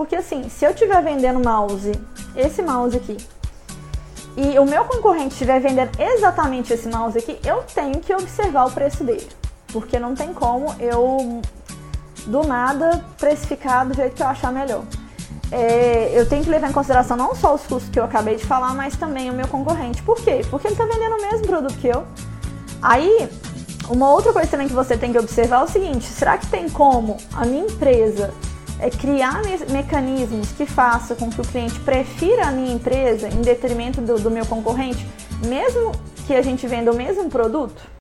Porque assim, se eu estiver vendendo mouse, esse mouse aqui, e o meu concorrente estiver vendendo exatamente esse mouse aqui, eu tenho que observar o preço dele. Porque não tem como eu, do nada, precificar do jeito que eu achar melhor. É, eu tenho que levar em consideração não só os custos que eu acabei de falar, mas também o meu concorrente. Por quê? Porque ele está vendendo o mesmo produto que eu. Aí, uma outra coisa também que você tem que observar é o seguinte: será que tem como a minha empresa é criar me mecanismos que façam com que o cliente prefira a minha empresa em detrimento do, do meu concorrente, mesmo que a gente venda o mesmo produto?